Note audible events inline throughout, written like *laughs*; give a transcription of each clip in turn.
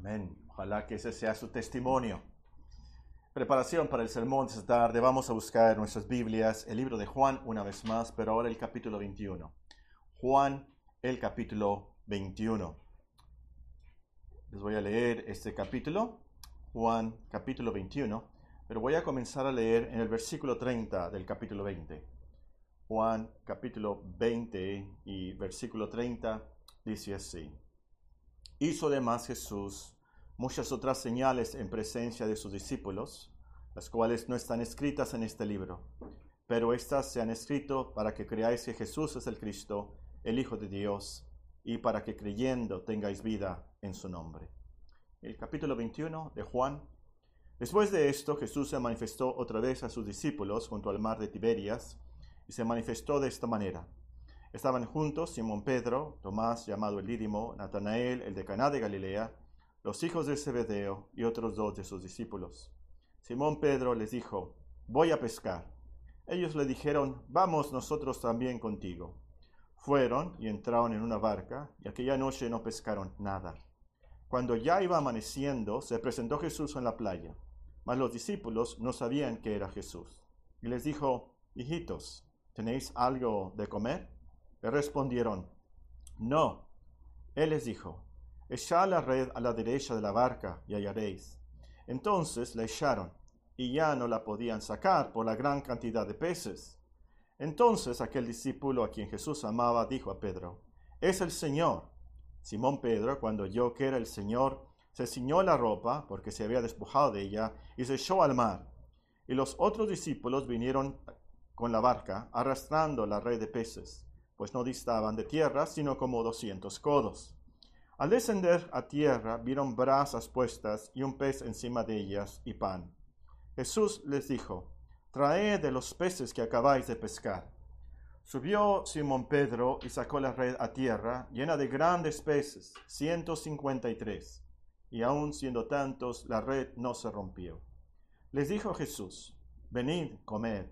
Amén. Ojalá que ese sea su testimonio. Preparación para el sermón de esta tarde. Vamos a buscar nuestras Biblias el libro de Juan una vez más, pero ahora el capítulo 21. Juan, el capítulo 21. Les voy a leer este capítulo, Juan, capítulo 21, pero voy a comenzar a leer en el versículo 30 del capítulo 20. Juan, capítulo 20 y versículo 30 dice así. Hizo además Jesús muchas otras señales en presencia de sus discípulos, las cuales no están escritas en este libro, pero éstas se han escrito para que creáis que Jesús es el Cristo, el Hijo de Dios, y para que creyendo tengáis vida en su nombre. El capítulo 21 de Juan. Después de esto, Jesús se manifestó otra vez a sus discípulos junto al mar de Tiberias, y se manifestó de esta manera. Estaban juntos Simón Pedro, Tomás llamado el Dídimo, Natanael, el de Caná de Galilea, los hijos de Zebedeo y otros dos de sus discípulos. Simón Pedro les dijo, voy a pescar. Ellos le dijeron, vamos nosotros también contigo. Fueron y entraron en una barca, y aquella noche no pescaron nada. Cuando ya iba amaneciendo, se presentó Jesús en la playa, mas los discípulos no sabían que era Jesús. Y les dijo, hijitos, ¿tenéis algo de comer? Le respondieron, no. Él les dijo, echad la red a la derecha de la barca y hallaréis. Entonces la echaron y ya no la podían sacar por la gran cantidad de peces. Entonces aquel discípulo a quien Jesús amaba dijo a Pedro, es el Señor. Simón Pedro, cuando oyó que era el Señor, se ciñó la ropa, porque se había despojado de ella, y se echó al mar. Y los otros discípulos vinieron con la barca, arrastrando la red de peces, pues no distaban de tierra, sino como doscientos codos. Al descender a tierra vieron brasas puestas y un pez encima de ellas y pan. Jesús les dijo, Traed de los peces que acabáis de pescar. Subió Simón Pedro y sacó la red a tierra, llena de grandes peces, ciento cincuenta y tres, y aun siendo tantos, la red no se rompió. Les dijo Jesús, Venid, comed.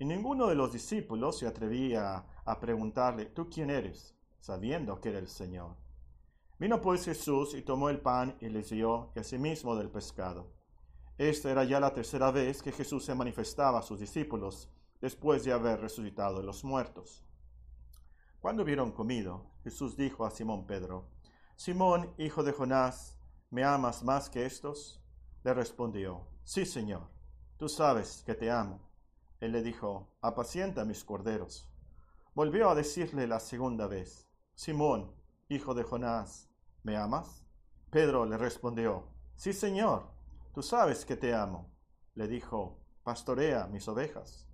Y ninguno de los discípulos se atrevía a preguntarle, ¿tú quién eres? sabiendo que era el Señor. Vino pues Jesús y tomó el pan y les dio, y asimismo del pescado. Esta era ya la tercera vez que Jesús se manifestaba a sus discípulos después de haber resucitado de los muertos. Cuando hubieron comido, Jesús dijo a Simón Pedro, Simón, hijo de Jonás, ¿me amas más que estos? Le respondió, Sí, Señor, tú sabes que te amo. Él le dijo, Apacienta mis corderos. Volvió a decirle la segunda vez, Simón, hijo de Jonás, ¿me amas? Pedro le respondió, Sí, Señor, tú sabes que te amo. Le dijo, Pastorea mis ovejas.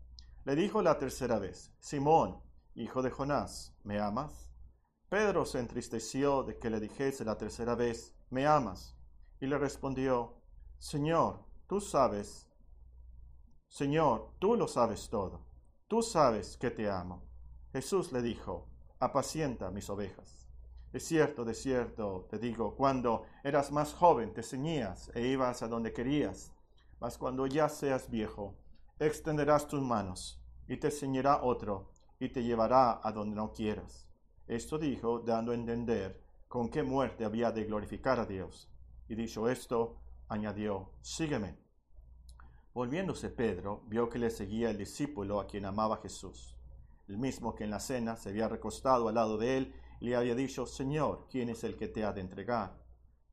Le dijo la tercera vez, Simón, hijo de Jonás, ¿me amas? Pedro se entristeció de que le dijese la tercera vez, ¿me amas? Y le respondió, Señor, tú sabes, Señor, tú lo sabes todo, tú sabes que te amo. Jesús le dijo, apacienta mis ovejas. De cierto, de cierto, te digo, cuando eras más joven te ceñías e ibas a donde querías, mas cuando ya seas viejo, extenderás tus manos y te ceñirá otro y te llevará a donde no quieras. Esto dijo, dando a entender con qué muerte había de glorificar a Dios. Y dicho esto, añadió, sígueme. Volviéndose Pedro, vio que le seguía el discípulo a quien amaba Jesús, el mismo que en la cena se había recostado al lado de él le había dicho, Señor, ¿quién es el que te ha de entregar?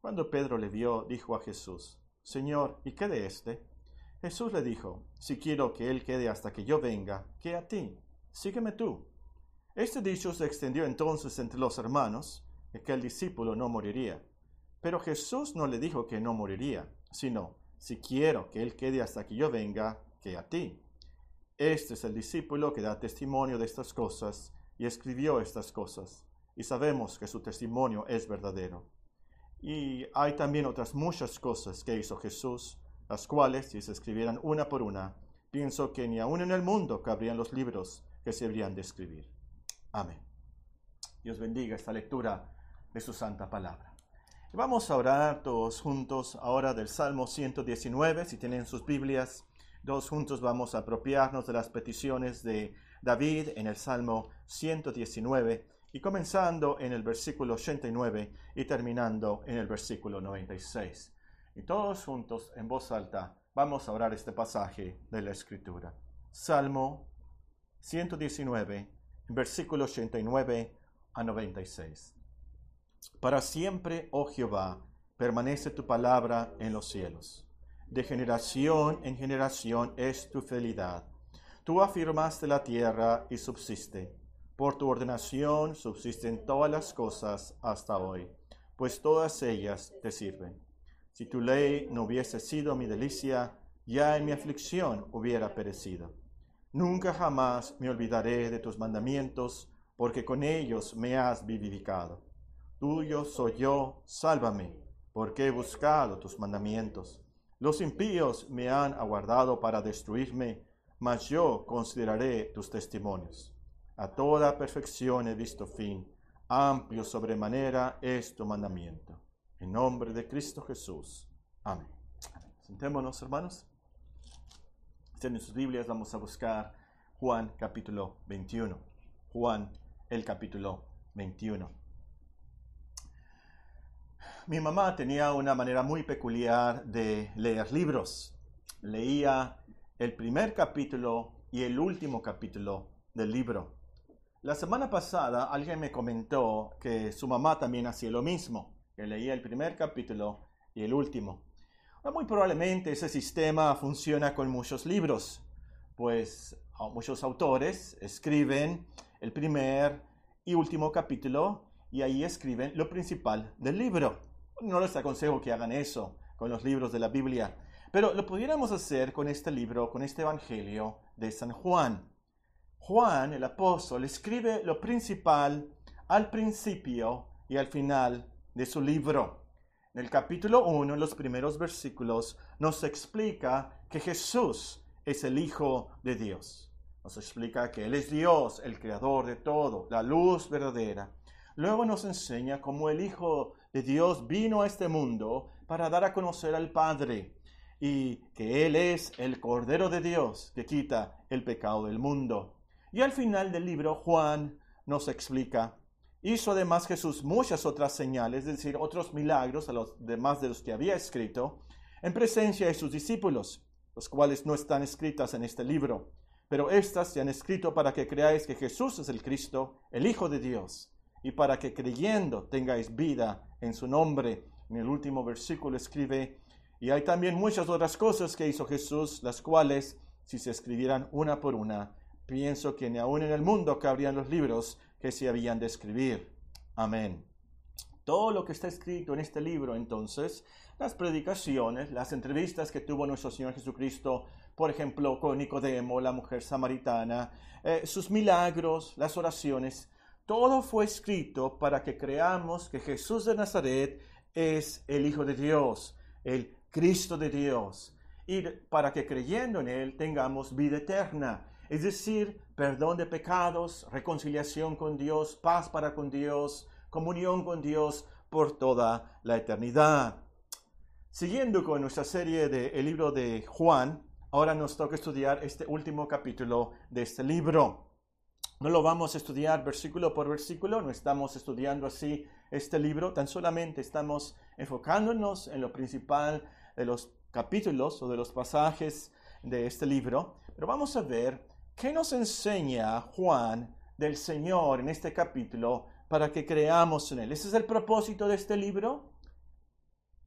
Cuando Pedro le vio, dijo a Jesús, Señor, ¿y qué de éste? Jesús le dijo, si quiero que él quede hasta que yo venga, ¿qué a ti? Sígueme tú. Este dicho se extendió entonces entre los hermanos, de que el discípulo no moriría. Pero Jesús no le dijo que no moriría, sino, si quiero que él quede hasta que yo venga, ¿qué a ti? Este es el discípulo que da testimonio de estas cosas y escribió estas cosas y sabemos que su testimonio es verdadero. Y hay también otras muchas cosas que hizo Jesús, las cuales, si se escribieran una por una, pienso que ni aún en el mundo cabrían los libros que se habrían de escribir. Amén. Dios bendiga esta lectura de su santa palabra. Vamos a orar todos juntos ahora del Salmo 119, si tienen sus Biblias. Todos juntos vamos a apropiarnos de las peticiones de David en el Salmo 119 y comenzando en el versículo 89 y terminando en el versículo 96. Y todos juntos, en voz alta, vamos a orar este pasaje de la Escritura. Salmo 119, versículo 89 a 96. Para siempre, oh Jehová, permanece tu palabra en los cielos. De generación en generación es tu fidelidad. Tú afirmaste la tierra y subsiste. Por tu ordenación subsisten todas las cosas hasta hoy, pues todas ellas te sirven. Si tu ley no hubiese sido mi delicia, ya en mi aflicción hubiera perecido. Nunca jamás me olvidaré de tus mandamientos, porque con ellos me has vivificado. Tuyo soy yo, sálvame, porque he buscado tus mandamientos. Los impíos me han aguardado para destruirme, mas yo consideraré tus testimonios. A toda perfección he visto fin, amplio sobremanera es tu mandamiento. En nombre de Cristo Jesús. Amén. Sentémonos, hermanos. En sus Biblias vamos a buscar Juan capítulo 21. Juan el capítulo 21. Mi mamá tenía una manera muy peculiar de leer libros. Leía el primer capítulo y el último capítulo del libro. La semana pasada alguien me comentó que su mamá también hacía lo mismo, que leía el primer capítulo y el último. muy probablemente ese sistema funciona con muchos libros, pues muchos autores escriben el primer y último capítulo y ahí escriben lo principal del libro. No les aconsejo que hagan eso con los libros de la Biblia, pero lo pudiéramos hacer con este libro, con este Evangelio de San Juan. Juan, el apóstol, escribe lo principal al principio y al final de su libro. En el capítulo 1, en los primeros versículos, nos explica que Jesús es el Hijo de Dios. Nos explica que Él es Dios, el creador de todo, la luz verdadera. Luego nos enseña cómo el Hijo de Dios vino a este mundo para dar a conocer al Padre y que Él es el Cordero de Dios que quita el pecado del mundo. Y al final del libro, Juan nos explica, hizo además Jesús muchas otras señales, es decir, otros milagros a los demás de los que había escrito, en presencia de sus discípulos, los cuales no están escritas en este libro, pero estas se han escrito para que creáis que Jesús es el Cristo, el Hijo de Dios, y para que creyendo tengáis vida en su nombre. En el último versículo escribe, y hay también muchas otras cosas que hizo Jesús, las cuales, si se escribieran una por una, pienso que ni aún en el mundo cabrían los libros que se habían de escribir. Amén. Todo lo que está escrito en este libro, entonces, las predicaciones, las entrevistas que tuvo nuestro Señor Jesucristo, por ejemplo, con Nicodemo, la mujer samaritana, eh, sus milagros, las oraciones, todo fue escrito para que creamos que Jesús de Nazaret es el Hijo de Dios, el Cristo de Dios, y para que creyendo en Él tengamos vida eterna es decir, perdón de pecados, reconciliación con Dios, paz para con Dios, comunión con Dios por toda la eternidad. Siguiendo con nuestra serie del libro de Juan, ahora nos toca estudiar este último capítulo de este libro. No lo vamos a estudiar versículo por versículo, no estamos estudiando así este libro, tan solamente estamos enfocándonos en lo principal de los capítulos o de los pasajes de este libro, pero vamos a ver ¿Qué nos enseña Juan del Señor en este capítulo para que creamos en Él? ¿Ese es el propósito de este libro?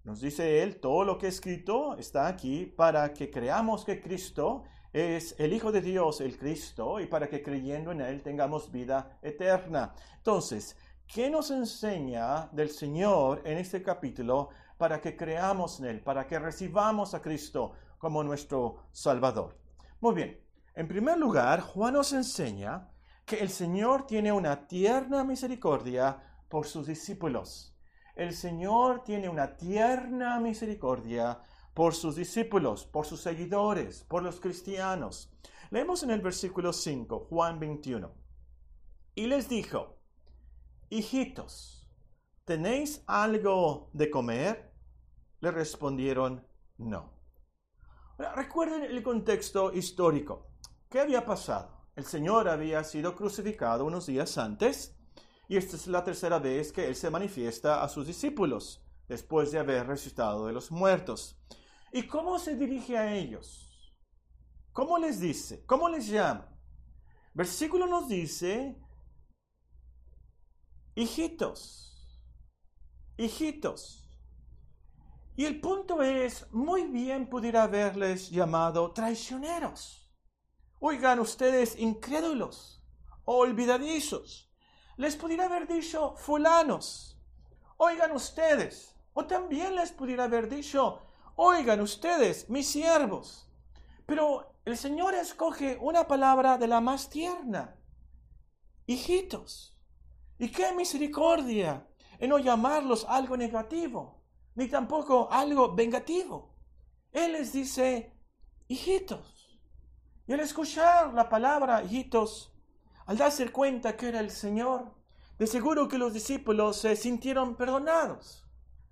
Nos dice Él, todo lo que he escrito está aquí para que creamos que Cristo es el Hijo de Dios, el Cristo, y para que creyendo en Él tengamos vida eterna. Entonces, ¿qué nos enseña del Señor en este capítulo para que creamos en Él, para que recibamos a Cristo como nuestro Salvador? Muy bien, en primer lugar, Juan nos enseña que el Señor tiene una tierna misericordia por sus discípulos. El Señor tiene una tierna misericordia por sus discípulos, por sus seguidores, por los cristianos. Leemos en el versículo 5, Juan 21. Y les dijo, hijitos, ¿tenéis algo de comer? Le respondieron, no. recuerden el contexto histórico. ¿Qué había pasado? El Señor había sido crucificado unos días antes y esta es la tercera vez que Él se manifiesta a sus discípulos después de haber resucitado de los muertos. ¿Y cómo se dirige a ellos? ¿Cómo les dice? ¿Cómo les llama? Versículo nos dice, hijitos, hijitos. Y el punto es, muy bien pudiera haberles llamado traicioneros. Oigan ustedes incrédulos, olvidadizos. Les pudiera haber dicho fulanos. Oigan ustedes. O también les pudiera haber dicho, oigan ustedes, mis siervos. Pero el Señor escoge una palabra de la más tierna. Hijitos. Y qué misericordia en no llamarlos algo negativo, ni tampoco algo vengativo. Él les dice, hijitos. Y al escuchar la palabra hijitos, al darse cuenta que era el Señor, de seguro que los discípulos se sintieron perdonados,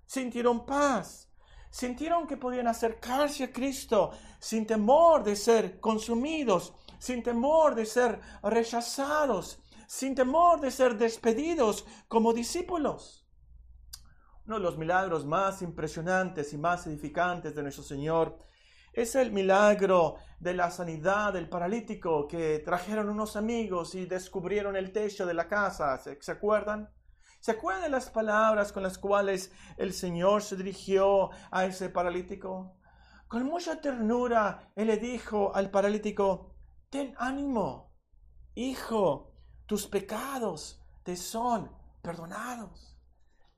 sintieron paz, sintieron que podían acercarse a Cristo sin temor de ser consumidos, sin temor de ser rechazados, sin temor de ser despedidos como discípulos. Uno de los milagros más impresionantes y más edificantes de nuestro Señor es el milagro de la sanidad del paralítico que trajeron unos amigos y descubrieron el techo de la casa. ¿Se, acuerdan? ¿Se acuerdan de las palabras con las cuales el Señor se dirigió a ese paralítico? Con mucha ternura, Él le dijo al paralítico, ten ánimo, hijo, tus pecados te son perdonados.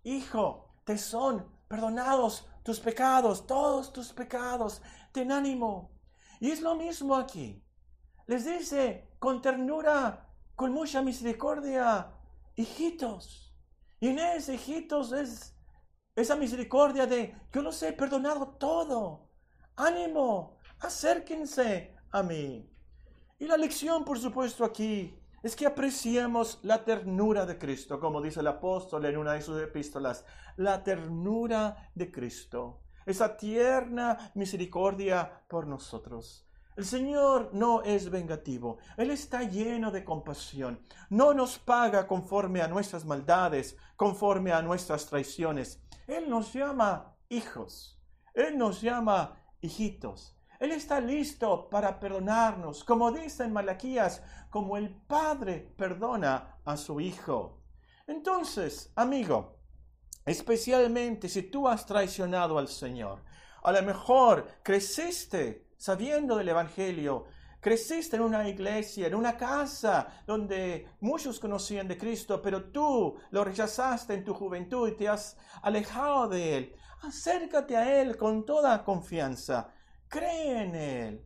Hijo, te son perdonados tus pecados, todos tus pecados ten ánimo. Y es lo mismo aquí. Les dice con ternura, con mucha misericordia, hijitos. Y en ese hijitos es esa misericordia de yo los he perdonado todo. Ánimo, acérquense a mí. Y la lección, por supuesto, aquí es que apreciemos la ternura de Cristo, como dice el apóstol en una de sus epístolas, la ternura de Cristo esa tierna misericordia por nosotros. El Señor no es vengativo, Él está lleno de compasión. No nos paga conforme a nuestras maldades, conforme a nuestras traiciones. Él nos llama hijos, Él nos llama hijitos. Él está listo para perdonarnos, como dice en Malaquías, como el Padre perdona a su Hijo. Entonces, amigo, Especialmente si tú has traicionado al Señor. A lo mejor creciste sabiendo del Evangelio, creciste en una iglesia, en una casa donde muchos conocían de Cristo, pero tú lo rechazaste en tu juventud y te has alejado de Él. Acércate a Él con toda confianza. Cree en Él.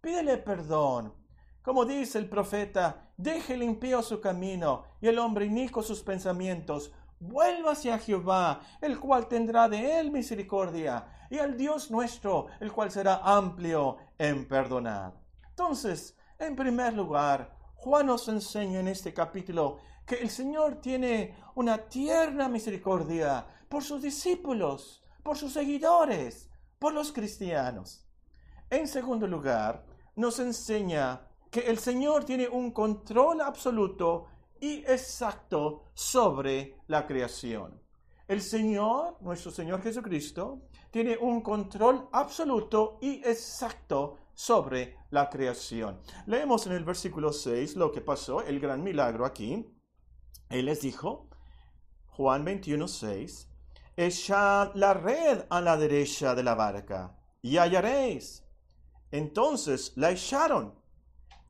Pídele perdón. Como dice el profeta, deje limpio su camino y el hombre inico sus pensamientos Vuelva hacia Jehová, el cual tendrá de él misericordia, y al Dios nuestro, el cual será amplio en perdonar. Entonces, en primer lugar, Juan nos enseña en este capítulo que el Señor tiene una tierna misericordia por sus discípulos, por sus seguidores, por los cristianos. En segundo lugar, nos enseña que el Señor tiene un control absoluto y exacto sobre la creación. El Señor, nuestro Señor Jesucristo, tiene un control absoluto y exacto sobre la creación. Leemos en el versículo 6 lo que pasó, el gran milagro aquí. Él les dijo, Juan 21, 6, echad la red a la derecha de la barca y hallaréis. Entonces la echaron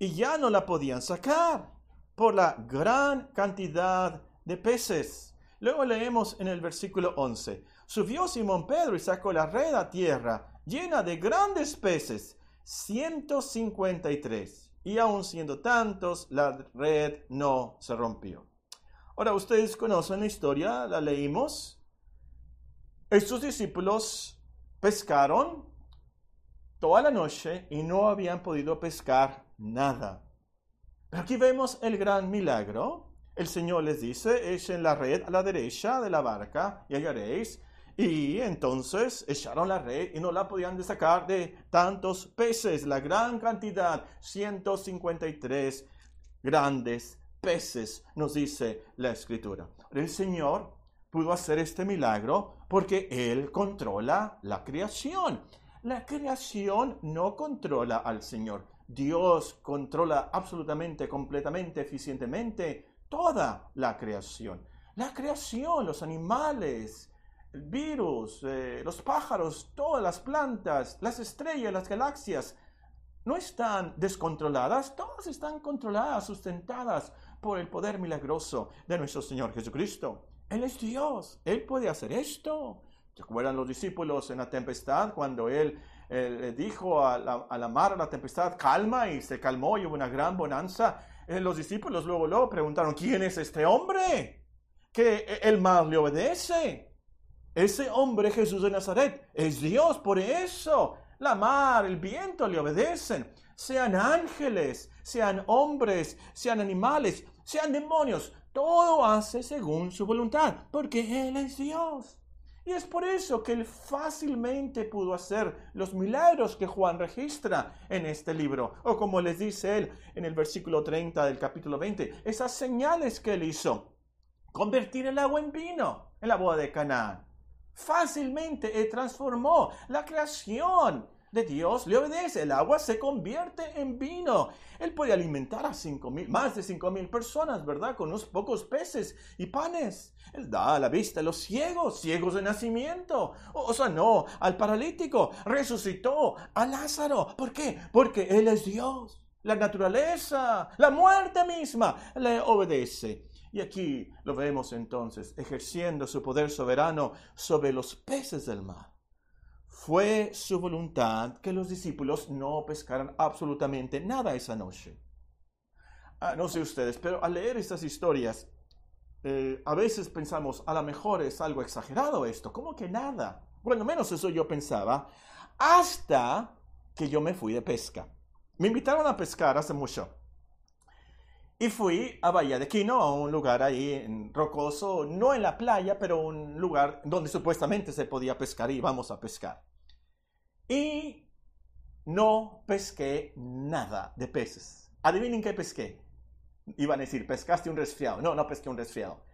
y ya no la podían sacar por la gran cantidad de peces. Luego leemos en el versículo 11. Subió Simón Pedro y sacó la red a tierra, llena de grandes peces, 153. Y aun siendo tantos, la red no se rompió. Ahora, ustedes conocen la historia, la leímos. Estos discípulos pescaron toda la noche y no habían podido pescar nada. Aquí vemos el gran milagro. El Señor les dice, echen la red a la derecha de la barca y hallaréis. Y entonces echaron la red y no la podían sacar de tantos peces, la gran cantidad, 153 grandes peces, nos dice la escritura. El Señor pudo hacer este milagro porque Él controla la creación. La creación no controla al Señor. Dios controla absolutamente, completamente, eficientemente toda la creación. La creación, los animales, virus, eh, los pájaros, todas las plantas, las estrellas, las galaxias, no están descontroladas, todas están controladas, sustentadas por el poder milagroso de nuestro Señor Jesucristo. Él es Dios, Él puede hacer esto. ¿Se acuerdan los discípulos en la tempestad cuando Él le dijo a la, mar, a la tempestad, calma y se calmó y hubo una gran bonanza? Eh, los discípulos luego, luego preguntaron, ¿quién es este hombre? Que el mar le obedece. Ese hombre Jesús de Nazaret es Dios, por eso la mar, el viento le obedecen. Sean ángeles, sean hombres, sean animales, sean demonios, todo hace según su voluntad, porque Él es Dios. Y es por eso que Él fácilmente pudo hacer los milagros que Juan registra en este libro. O como les dice Él en el versículo 30 del capítulo 20, esas señales que Él hizo. Convertir el agua en vino en la boda de Canaán. Fácilmente Él transformó la creación de Dios le obedece. El agua se convierte en vino. Él puede alimentar a cinco mil, más de cinco mil personas, ¿verdad? Con unos pocos peces y panes. Él da a la vista a los ciegos, ciegos de nacimiento. O, sea, no, al paralítico. Resucitó a Lázaro. ¿Por qué? Porque Él es Dios. La naturaleza, la muerte misma, le obedece. Y aquí lo vemos entonces ejerciendo su poder soberano sobre los peces del mar fue su voluntad que los discípulos no pescaran absolutamente nada esa noche. Ah, no sé ustedes, pero al leer estas historias, eh, a veces pensamos, a lo mejor es algo exagerado esto, ¿cómo que nada? Bueno, menos eso yo pensaba, hasta que yo me fui de pesca. Me invitaron a pescar hace mucho. Y fui a Bahía de Quino, a un lugar ahí en rocoso, no en la playa, pero un lugar donde supuestamente se podía pescar y íbamos a pescar. Y no pesqué nada de peces. Adivinen qué pesqué. Iban a decir, pescaste un resfriado. No, no pesqué un resfriado.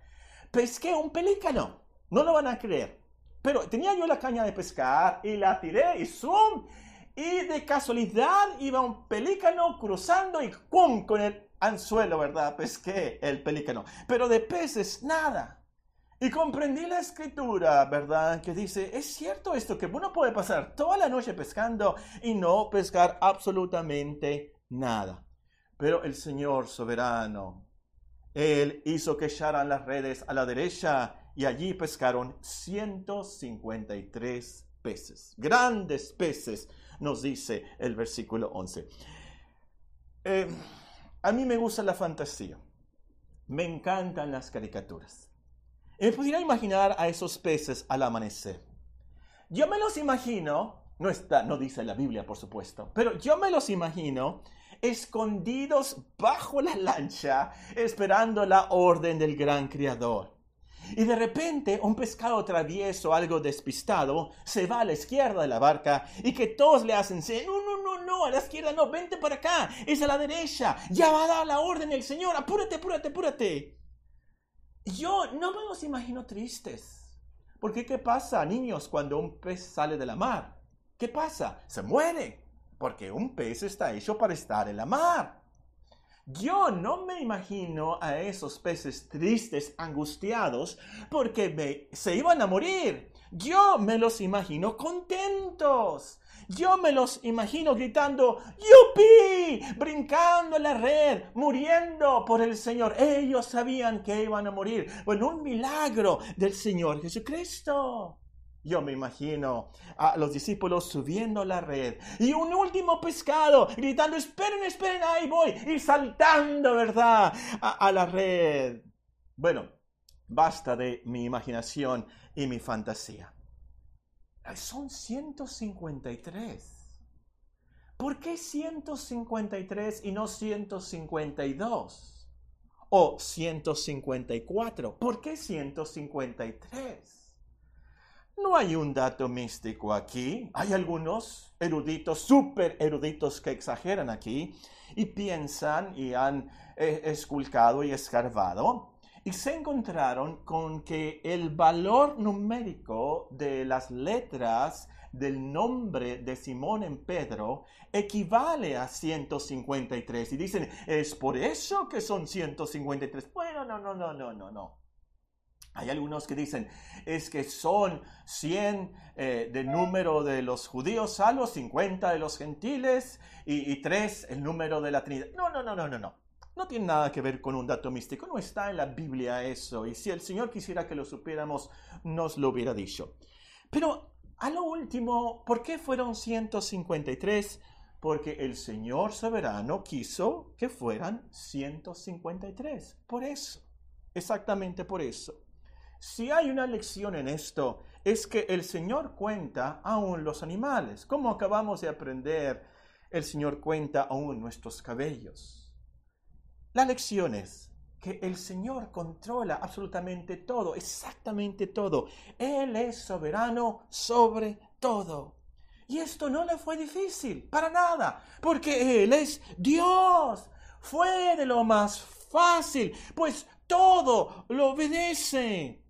Pesqué un pelícano. No lo van a creer. Pero tenía yo la caña de pescar y la tiré y zoom. Y de casualidad iba un pelícano cruzando y ¡pum! con el anzuelo, ¿verdad? *laughs* Pesqué el pelícano. Pero de peces, nada. Y comprendí la escritura, ¿verdad? Que dice, es cierto esto, que uno puede pasar toda la noche pescando y no pescar absolutamente nada. Pero el Señor soberano, Él hizo que echaran las redes a la derecha y allí pescaron 153 peces. Grandes peces, nos dice el versículo 11. Eh, a mí me gusta la fantasía. Me encantan las caricaturas. Me pudiera imaginar a esos peces al amanecer. Yo me los imagino, no está, no dice la Biblia, por supuesto, pero yo me los imagino escondidos bajo la lancha, esperando la orden del gran Creador. Y de repente un pescado travieso, algo despistado, se va a la izquierda de la barca y que todos le hacen, no, no, no, a la izquierda no, vente para acá, es a la derecha, ya va a dar la orden el Señor, apúrate, apúrate, apúrate. Yo no me los imagino tristes. Porque ¿qué pasa, niños, cuando un pez sale de la mar? ¿Qué pasa? Se muere. Porque un pez está hecho para estar en la mar. Yo no me imagino a esos peces tristes, angustiados, porque se iban a morir. Yo me los imagino contentos, yo me los imagino gritando, ¡Yupi! Brincando en la red, muriendo por el Señor. Ellos sabían que iban a morir. Bueno, un milagro del Señor Jesucristo. Yo me imagino a los discípulos subiendo la red y un último pescado gritando, esperen, esperen, ahí voy, y saltando, ¿verdad? A, a la red. Bueno, basta de mi imaginación y mi fantasía. Son 153. ¿Por qué 153 y no 152? O 154. ¿Por qué 153? no hay un dato místico aquí. Hay algunos eruditos, súper eruditos que exageran aquí y piensan y han eh, esculcado y escarbado y se encontraron con que el valor numérico de las letras del nombre de Simón en Pedro equivale a 153. Y dicen, es por eso que son 153. Bueno, no, no, no, no, no, no. Hay algunos que dicen, es que son 100 eh, de número de los judíos salvos, 50 de los gentiles y, y 3 el número de la Trinidad. No, no, no, no, no, no. No tiene nada que ver con un dato místico, no está en la Biblia eso. Y si el Señor quisiera que lo supiéramos, nos lo hubiera dicho. Pero a lo último, ¿por qué fueron 153? Porque el Señor soberano quiso que fueran 153. Por eso, exactamente por eso. Si hay una lección en esto, es que el Señor cuenta aún los animales. Como acabamos de aprender, el Señor cuenta aún nuestros cabellos. La lección es que el Señor controla absolutamente todo, exactamente todo. Él es soberano sobre todo. Y esto no le fue difícil, para nada, porque Él es Dios. Fue de lo más fácil, pues todo lo obedece.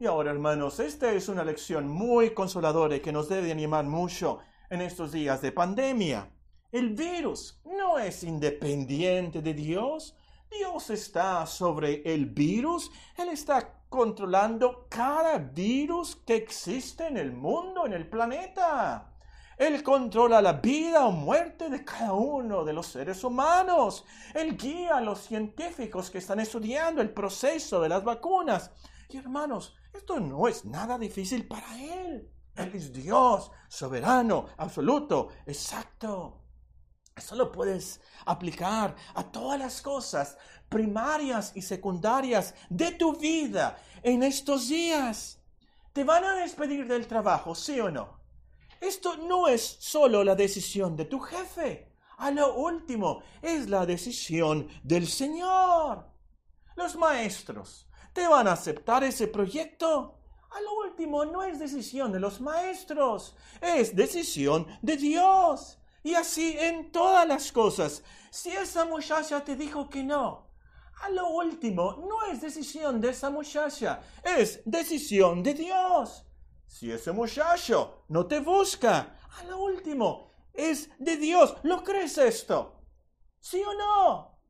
Y ahora, hermanos, esta es una lección muy consoladora y que nos debe animar mucho en estos días de pandemia. El virus no es independiente de Dios, Dios está sobre el virus, Él está controlando cada virus que existe en el mundo, en el planeta. Él controla la vida o muerte de cada uno de los seres humanos. Él guía a los científicos que están estudiando el proceso de las vacunas. Y hermanos, esto no es nada difícil para Él. Él es Dios, soberano, absoluto, exacto. Eso lo puedes aplicar a todas las cosas primarias y secundarias de tu vida en estos días. Te van a despedir del trabajo, sí o no. Esto no es solo la decisión de tu jefe. A lo último, es la decisión del Señor. Los maestros, ¿te van a aceptar ese proyecto? A lo último, no es decisión de los maestros, es decisión de Dios. Y así en todas las cosas. Si esa muchacha te dijo que no, a lo último no es decisión de esa muchacha, es decisión de Dios. Si ese muchacho no te busca, a lo último es de Dios. ¿Lo crees esto? ¿Sí o no?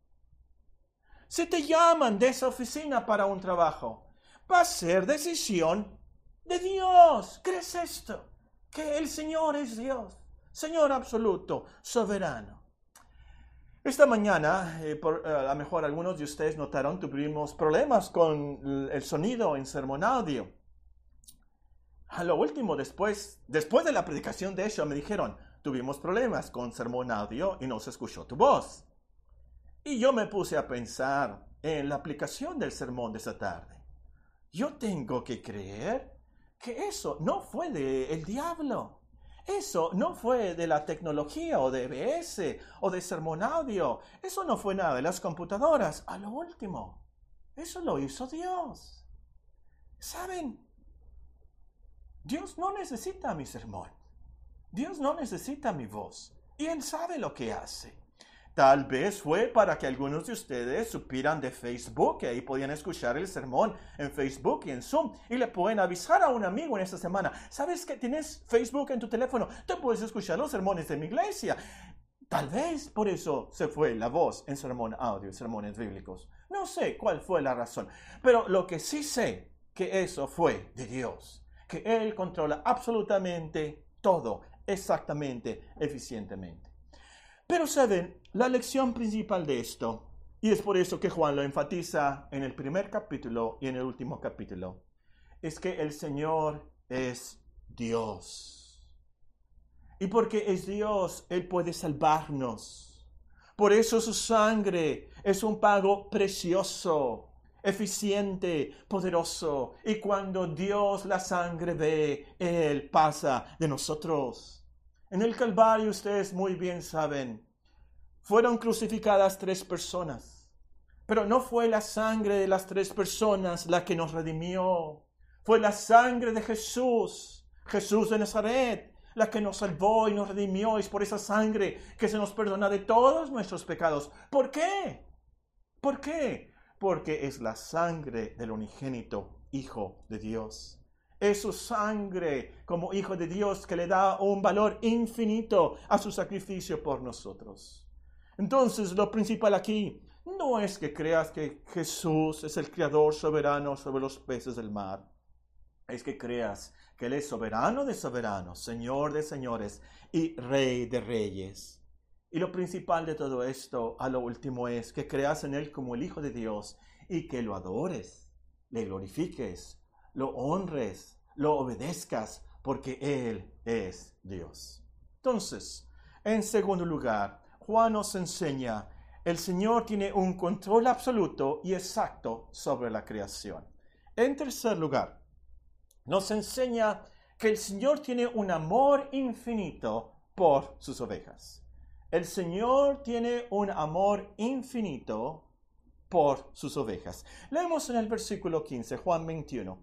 Si te llaman de esa oficina para un trabajo, va a ser decisión de Dios. ¿Crees esto? Que el Señor es Dios. Señor absoluto, soberano. Esta mañana, eh, por, eh, a lo mejor algunos de ustedes notaron, tuvimos problemas con el sonido en Sermon Audio. A lo último, después, después de la predicación de eso, me dijeron, tuvimos problemas con Sermon Audio y no se escuchó tu voz. Y yo me puse a pensar en la aplicación del sermón de esa tarde. Yo tengo que creer que eso no fue del el diablo. Eso no fue de la tecnología o de BS o de Sermon Audio. Eso no fue nada de las computadoras. A lo último, eso lo hizo Dios. ¿Saben? Dios no necesita mi sermón. Dios no necesita mi voz. Y Él sabe lo que hace. Tal vez fue para que algunos de ustedes supieran de Facebook, que ahí podían escuchar el sermón en Facebook y en Zoom, y le pueden avisar a un amigo en esta semana, ¿sabes que tienes Facebook en tu teléfono? Te puedes escuchar los sermones de mi iglesia. Tal vez por eso se fue la voz en sermón audio, sermones bíblicos. No sé cuál fue la razón, pero lo que sí sé, que eso fue de Dios, que Él controla absolutamente todo, exactamente, eficientemente. Pero saben, la lección principal de esto, y es por eso que Juan lo enfatiza en el primer capítulo y en el último capítulo, es que el Señor es Dios. Y porque es Dios, Él puede salvarnos. Por eso su sangre es un pago precioso, eficiente, poderoso. Y cuando Dios la sangre ve, Él pasa de nosotros. En el Calvario ustedes muy bien saben, fueron crucificadas tres personas, pero no fue la sangre de las tres personas la que nos redimió, fue la sangre de Jesús, Jesús de Nazaret, la que nos salvó y nos redimió, es por esa sangre que se nos perdona de todos nuestros pecados. ¿Por qué? ¿Por qué? Porque es la sangre del unigénito Hijo de Dios. Es su sangre como Hijo de Dios que le da un valor infinito a su sacrificio por nosotros. Entonces, lo principal aquí no es que creas que Jesús es el Creador soberano sobre los peces del mar. Es que creas que Él es soberano de soberanos, Señor de señores y Rey de reyes. Y lo principal de todo esto, a lo último, es que creas en Él como el Hijo de Dios y que lo adores, le glorifiques, lo honres, lo obedezcas, porque Él es Dios. Entonces, en segundo lugar, Juan nos enseña, el Señor tiene un control absoluto y exacto sobre la creación. En tercer lugar, nos enseña que el Señor tiene un amor infinito por sus ovejas. El Señor tiene un amor infinito por sus ovejas. Leemos en el versículo 15, Juan 21.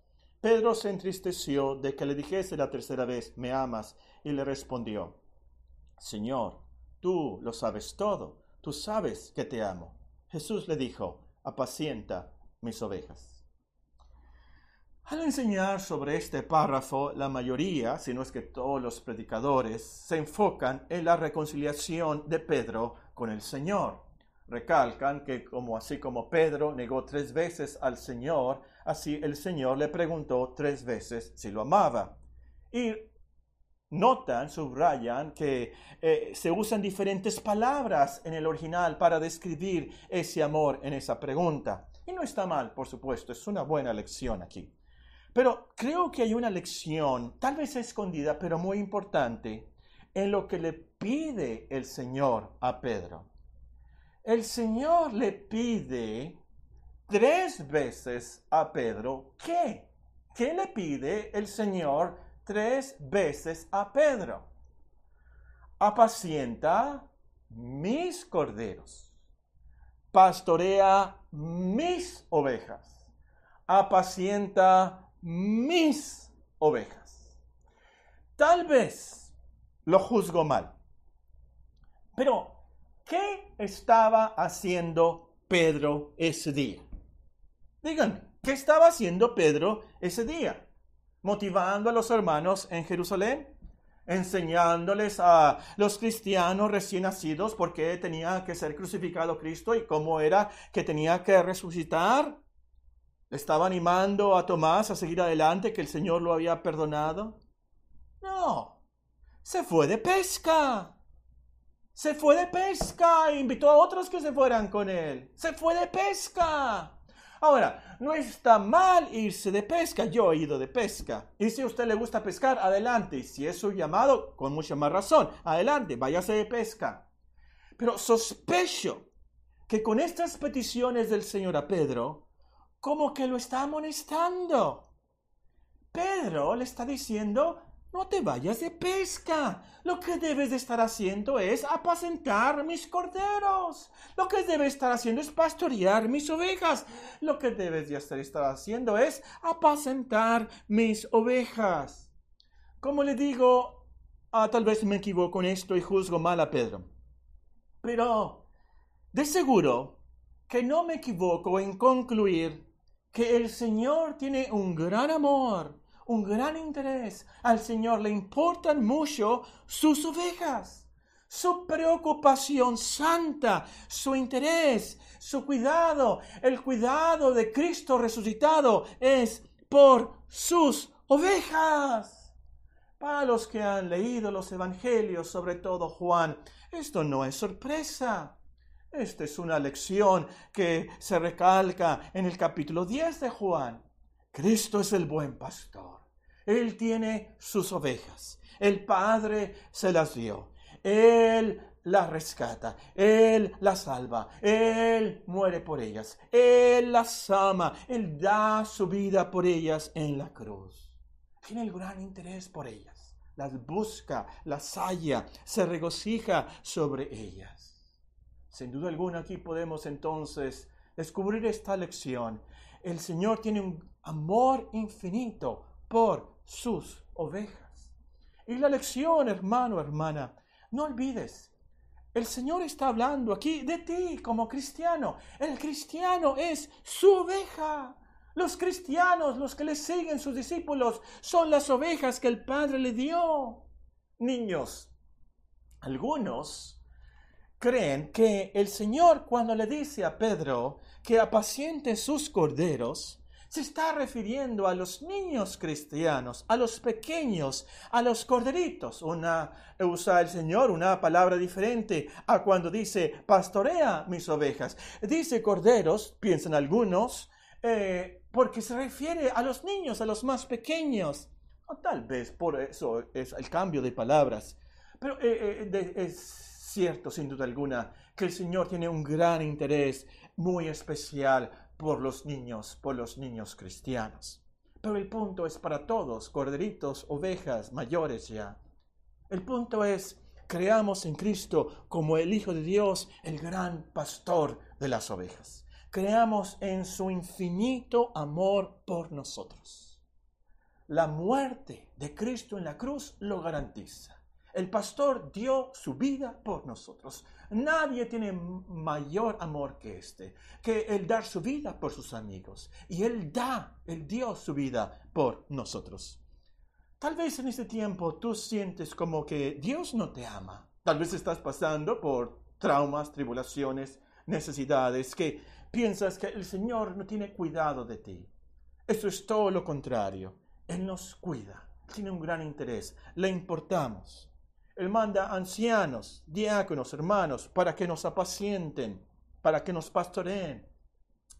Pedro se entristeció de que le dijese la tercera vez, ¿me amas? Y le respondió, Señor, tú lo sabes todo, tú sabes que te amo. Jesús le dijo, apacienta mis ovejas. Al enseñar sobre este párrafo, la mayoría, si no es que todos los predicadores, se enfocan en la reconciliación de Pedro con el Señor. Recalcan que como así como Pedro negó tres veces al Señor, así el Señor le preguntó tres veces si lo amaba. Y notan, subrayan que eh, se usan diferentes palabras en el original para describir ese amor en esa pregunta. Y no está mal, por supuesto, es una buena lección aquí. Pero creo que hay una lección, tal vez escondida, pero muy importante, en lo que le pide el Señor a Pedro. El Señor le pide tres veces a Pedro, ¿qué? ¿Qué le pide el Señor tres veces a Pedro? Apacienta mis corderos, pastorea mis ovejas, apacienta mis ovejas. Tal vez lo juzgo mal, pero ¿qué estaba haciendo Pedro ese día? Díganme, ¿qué estaba haciendo Pedro ese día? Motivando a los hermanos en Jerusalén, enseñándoles a los cristianos recién nacidos por qué tenía que ser crucificado Cristo y cómo era que tenía que resucitar estaba animando a Tomás a seguir adelante, que el Señor lo había perdonado? No, se fue de pesca. Se fue de pesca e invitó a otros que se fueran con él. Se fue de pesca. Ahora, no está mal irse de pesca. Yo he ido de pesca. Y si a usted le gusta pescar, adelante. Y si es su llamado, con mucha más razón, adelante, váyase de pesca. Pero sospecho que con estas peticiones del Señor a Pedro, como que lo está amonestando. Pedro le está diciendo, no te vayas de pesca. Lo que debes de estar haciendo es apacentar mis corderos. Lo que debes estar haciendo es pastorear mis ovejas. Lo que debes de estar haciendo es apacentar mis ovejas. Como le digo, ah, tal vez me equivoco en esto y juzgo mal a Pedro. Pero de seguro que no me equivoco en concluir que el Señor tiene un gran amor, un gran interés. Al Señor le importan mucho sus ovejas, su preocupación santa, su interés, su cuidado. El cuidado de Cristo resucitado es por sus ovejas. Para los que han leído los evangelios, sobre todo Juan, esto no es sorpresa. Esta es una lección que se recalca en el capítulo 10 de Juan. Cristo es el buen pastor. Él tiene sus ovejas. El Padre se las dio. Él las rescata, Él las salva, Él muere por ellas, Él las ama, Él da su vida por ellas en la cruz. Tiene el gran interés por ellas, las busca, las halla, se regocija sobre ellas. Sin duda alguna aquí podemos entonces descubrir esta lección. El Señor tiene un amor infinito por sus ovejas. Y la lección, hermano, hermana, no olvides, el Señor está hablando aquí de ti como cristiano. El cristiano es su oveja. Los cristianos, los que le siguen sus discípulos, son las ovejas que el Padre le dio. Niños, algunos creen que el Señor cuando le dice a Pedro que apaciente sus corderos, se está refiriendo a los niños cristianos, a los pequeños, a los corderitos. Una, usa el Señor una palabra diferente a cuando dice pastorea mis ovejas. Dice corderos, piensan algunos, eh, porque se refiere a los niños, a los más pequeños. O tal vez por eso es el cambio de palabras. Pero eh, eh, es cierto, sin duda alguna, que el Señor tiene un gran interés muy especial por los niños, por los niños cristianos. Pero el punto es para todos, corderitos, ovejas, mayores ya. El punto es, creamos en Cristo como el Hijo de Dios, el gran pastor de las ovejas. Creamos en su infinito amor por nosotros. La muerte de Cristo en la cruz lo garantiza. El pastor dio su vida por nosotros. Nadie tiene mayor amor que este, que el dar su vida por sus amigos. Y Él da, Él dio su vida por nosotros. Tal vez en este tiempo tú sientes como que Dios no te ama. Tal vez estás pasando por traumas, tribulaciones, necesidades, que piensas que el Señor no tiene cuidado de ti. Eso es todo lo contrario. Él nos cuida, tiene un gran interés, le importamos. Él manda ancianos, diáconos, hermanos, para que nos apacienten, para que nos pastoreen.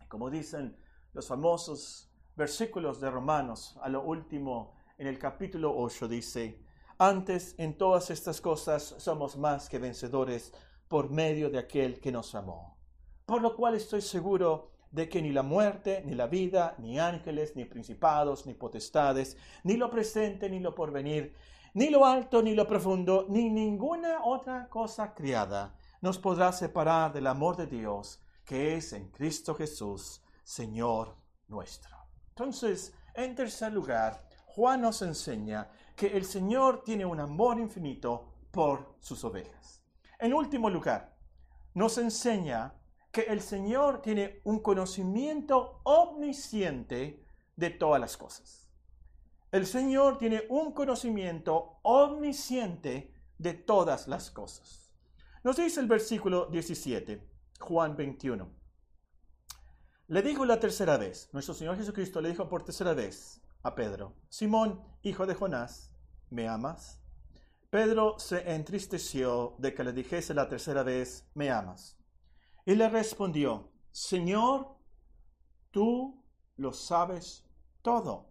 Como dicen los famosos versículos de Romanos, a lo último, en el capítulo 8 dice, antes en todas estas cosas somos más que vencedores por medio de aquel que nos amó. Por lo cual estoy seguro de que ni la muerte, ni la vida, ni ángeles, ni principados, ni potestades, ni lo presente, ni lo porvenir, ni lo alto, ni lo profundo, ni ninguna otra cosa criada nos podrá separar del amor de Dios que es en Cristo Jesús, Señor nuestro. Entonces, en tercer lugar, Juan nos enseña que el Señor tiene un amor infinito por sus ovejas. En último lugar, nos enseña que el Señor tiene un conocimiento omnisciente de todas las cosas. El Señor tiene un conocimiento omnisciente de todas las cosas. Nos dice el versículo 17, Juan 21. Le dijo la tercera vez, nuestro Señor Jesucristo le dijo por tercera vez a Pedro, Simón, hijo de Jonás, ¿me amas? Pedro se entristeció de que le dijese la tercera vez, ¿me amas? Y le respondió, Señor, tú lo sabes todo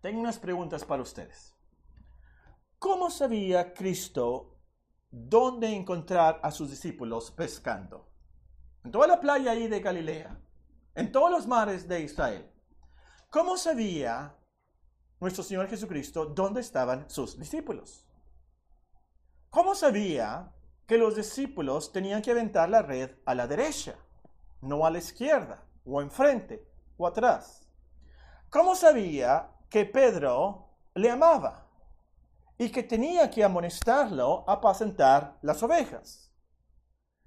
Tengo unas preguntas para ustedes. ¿Cómo sabía Cristo dónde encontrar a sus discípulos pescando? En toda la playa ahí de Galilea, en todos los mares de Israel. ¿Cómo sabía nuestro Señor Jesucristo dónde estaban sus discípulos? ¿Cómo sabía que los discípulos tenían que aventar la red a la derecha, no a la izquierda, o enfrente, o atrás? ¿Cómo sabía que Pedro le amaba y que tenía que amonestarlo a apacentar las ovejas.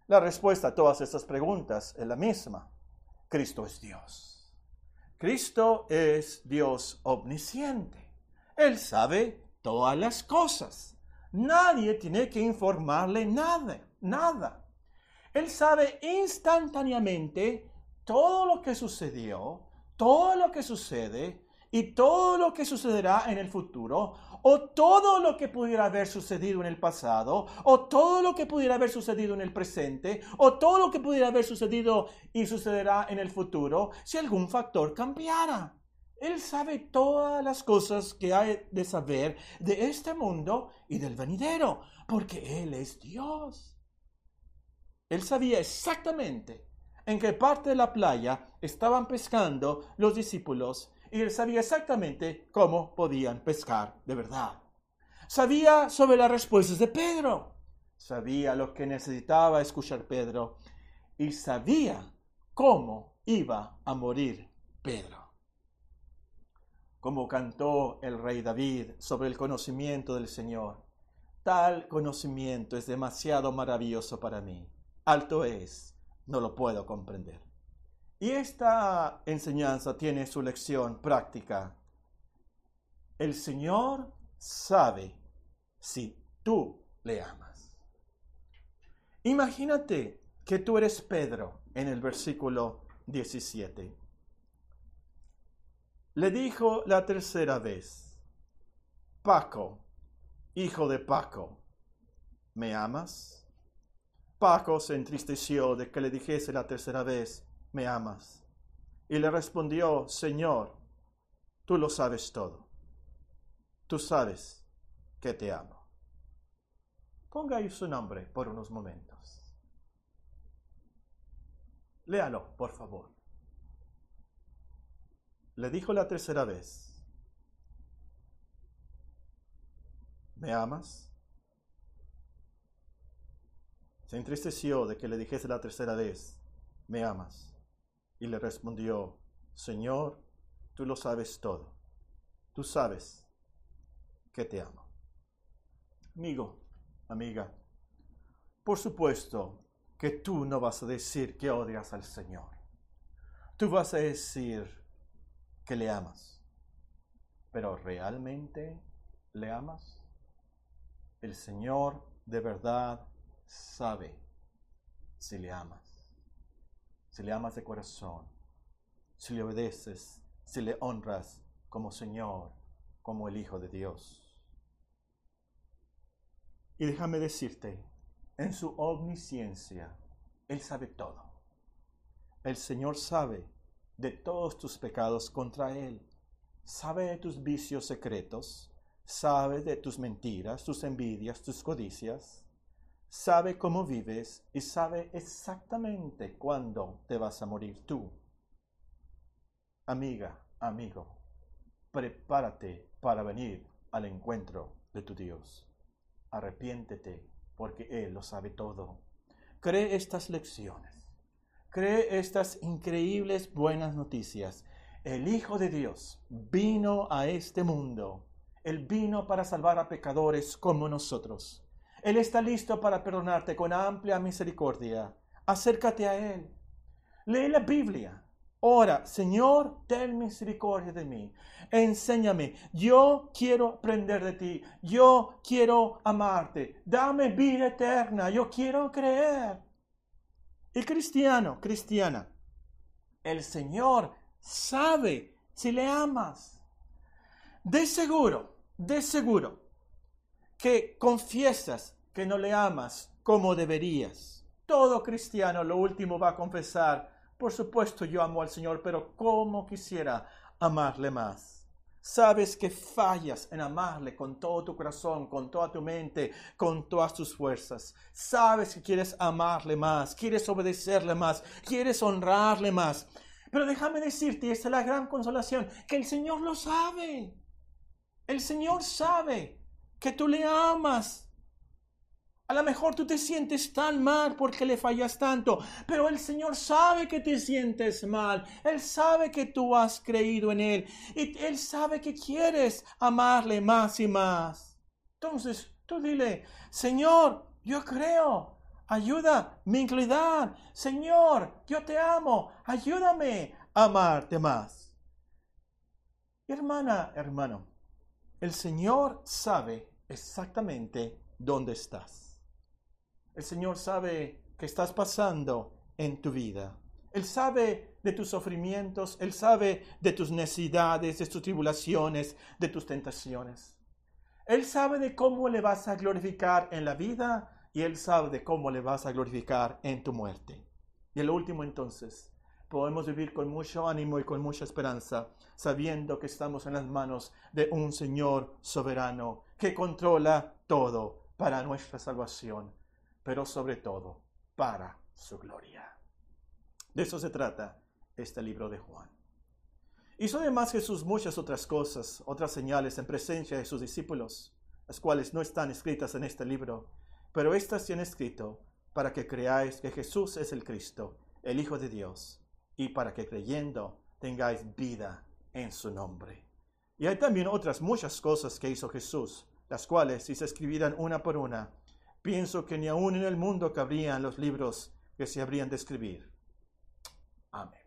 La respuesta a todas estas preguntas es la misma. Cristo es Dios. Cristo es Dios omnisciente. Él sabe todas las cosas. Nadie tiene que informarle nada, nada. Él sabe instantáneamente todo lo que sucedió, todo lo que sucede y todo lo que sucederá en el futuro, o todo lo que pudiera haber sucedido en el pasado, o todo lo que pudiera haber sucedido en el presente, o todo lo que pudiera haber sucedido y sucederá en el futuro, si algún factor cambiara. Él sabe todas las cosas que hay de saber de este mundo y del venidero, porque Él es Dios. Él sabía exactamente en qué parte de la playa estaban pescando los discípulos y él sabía exactamente cómo podían pescar de verdad. Sabía sobre las respuestas de Pedro, sabía lo que necesitaba escuchar Pedro y sabía cómo iba a morir Pedro. Como cantó el rey David sobre el conocimiento del Señor, tal conocimiento es demasiado maravilloso para mí. Alto es, no lo puedo comprender. Y esta enseñanza tiene su lección práctica. El Señor sabe si tú le amas. Imagínate que tú eres Pedro en el versículo 17. Le dijo la tercera vez, Paco, hijo de Paco, ¿me amas? Paco se entristeció de que le dijese la tercera vez, me amas? Y le respondió, Señor, tú lo sabes todo. Tú sabes que te amo. Ponga ahí su nombre por unos momentos. Léalo, por favor. Le dijo la tercera vez, ¿me amas? Se entristeció de que le dijese la tercera vez, ¿me amas? Y le respondió, Señor, tú lo sabes todo. Tú sabes que te amo. Amigo, amiga, por supuesto que tú no vas a decir que odias al Señor. Tú vas a decir que le amas. Pero ¿realmente le amas? El Señor de verdad sabe si le amas si le amas de corazón, si le obedeces, si le honras como Señor, como el Hijo de Dios. Y déjame decirte, en su omnisciencia, Él sabe todo. El Señor sabe de todos tus pecados contra Él, sabe de tus vicios secretos, sabe de tus mentiras, tus envidias, tus codicias, sabe cómo vives y sabe exactamente cuándo te vas a morir tú. Amiga, amigo, prepárate para venir al encuentro de tu Dios. Arrepiéntete porque Él lo sabe todo. Cree estas lecciones. Cree estas increíbles buenas noticias. El Hijo de Dios vino a este mundo. Él vino para salvar a pecadores como nosotros. Él está listo para perdonarte con amplia misericordia. Acércate a Él. Lee la Biblia. Ora, Señor, ten misericordia de mí. Enséñame. Yo quiero aprender de ti. Yo quiero amarte. Dame vida eterna. Yo quiero creer. Y cristiano, cristiana, el Señor sabe si le amas. De seguro, de seguro, que confiesas que no le amas como deberías. Todo cristiano lo último va a confesar, por supuesto yo amo al Señor, pero ¿cómo quisiera amarle más? Sabes que fallas en amarle con todo tu corazón, con toda tu mente, con todas tus fuerzas. Sabes que quieres amarle más, quieres obedecerle más, quieres honrarle más. Pero déjame decirte, esta es la gran consolación, que el Señor lo sabe. El Señor sabe que tú le amas. A lo mejor tú te sientes tan mal porque le fallas tanto, pero el Señor sabe que te sientes mal. Él sabe que tú has creído en Él y Él sabe que quieres amarle más y más. Entonces tú dile, Señor, yo creo, ayuda mi inclinación. Señor, yo te amo, ayúdame a amarte más. Hermana, hermano, el Señor sabe exactamente dónde estás. El Señor sabe qué estás pasando en tu vida. Él sabe de tus sufrimientos, Él sabe de tus necesidades, de tus tribulaciones, de tus tentaciones. Él sabe de cómo le vas a glorificar en la vida y Él sabe de cómo le vas a glorificar en tu muerte. Y el último entonces, podemos vivir con mucho ánimo y con mucha esperanza, sabiendo que estamos en las manos de un Señor soberano que controla todo para nuestra salvación, pero sobre todo para su gloria. De eso se trata este libro de Juan. Hizo además Jesús muchas otras cosas, otras señales en presencia de sus discípulos, las cuales no están escritas en este libro, pero estas se han escrito para que creáis que Jesús es el Cristo, el Hijo de Dios y para que creyendo tengáis vida en su nombre. Y hay también otras muchas cosas que hizo Jesús, las cuales, si se escribieran una por una, pienso que ni aún en el mundo cabrían los libros que se habrían de escribir. Amén.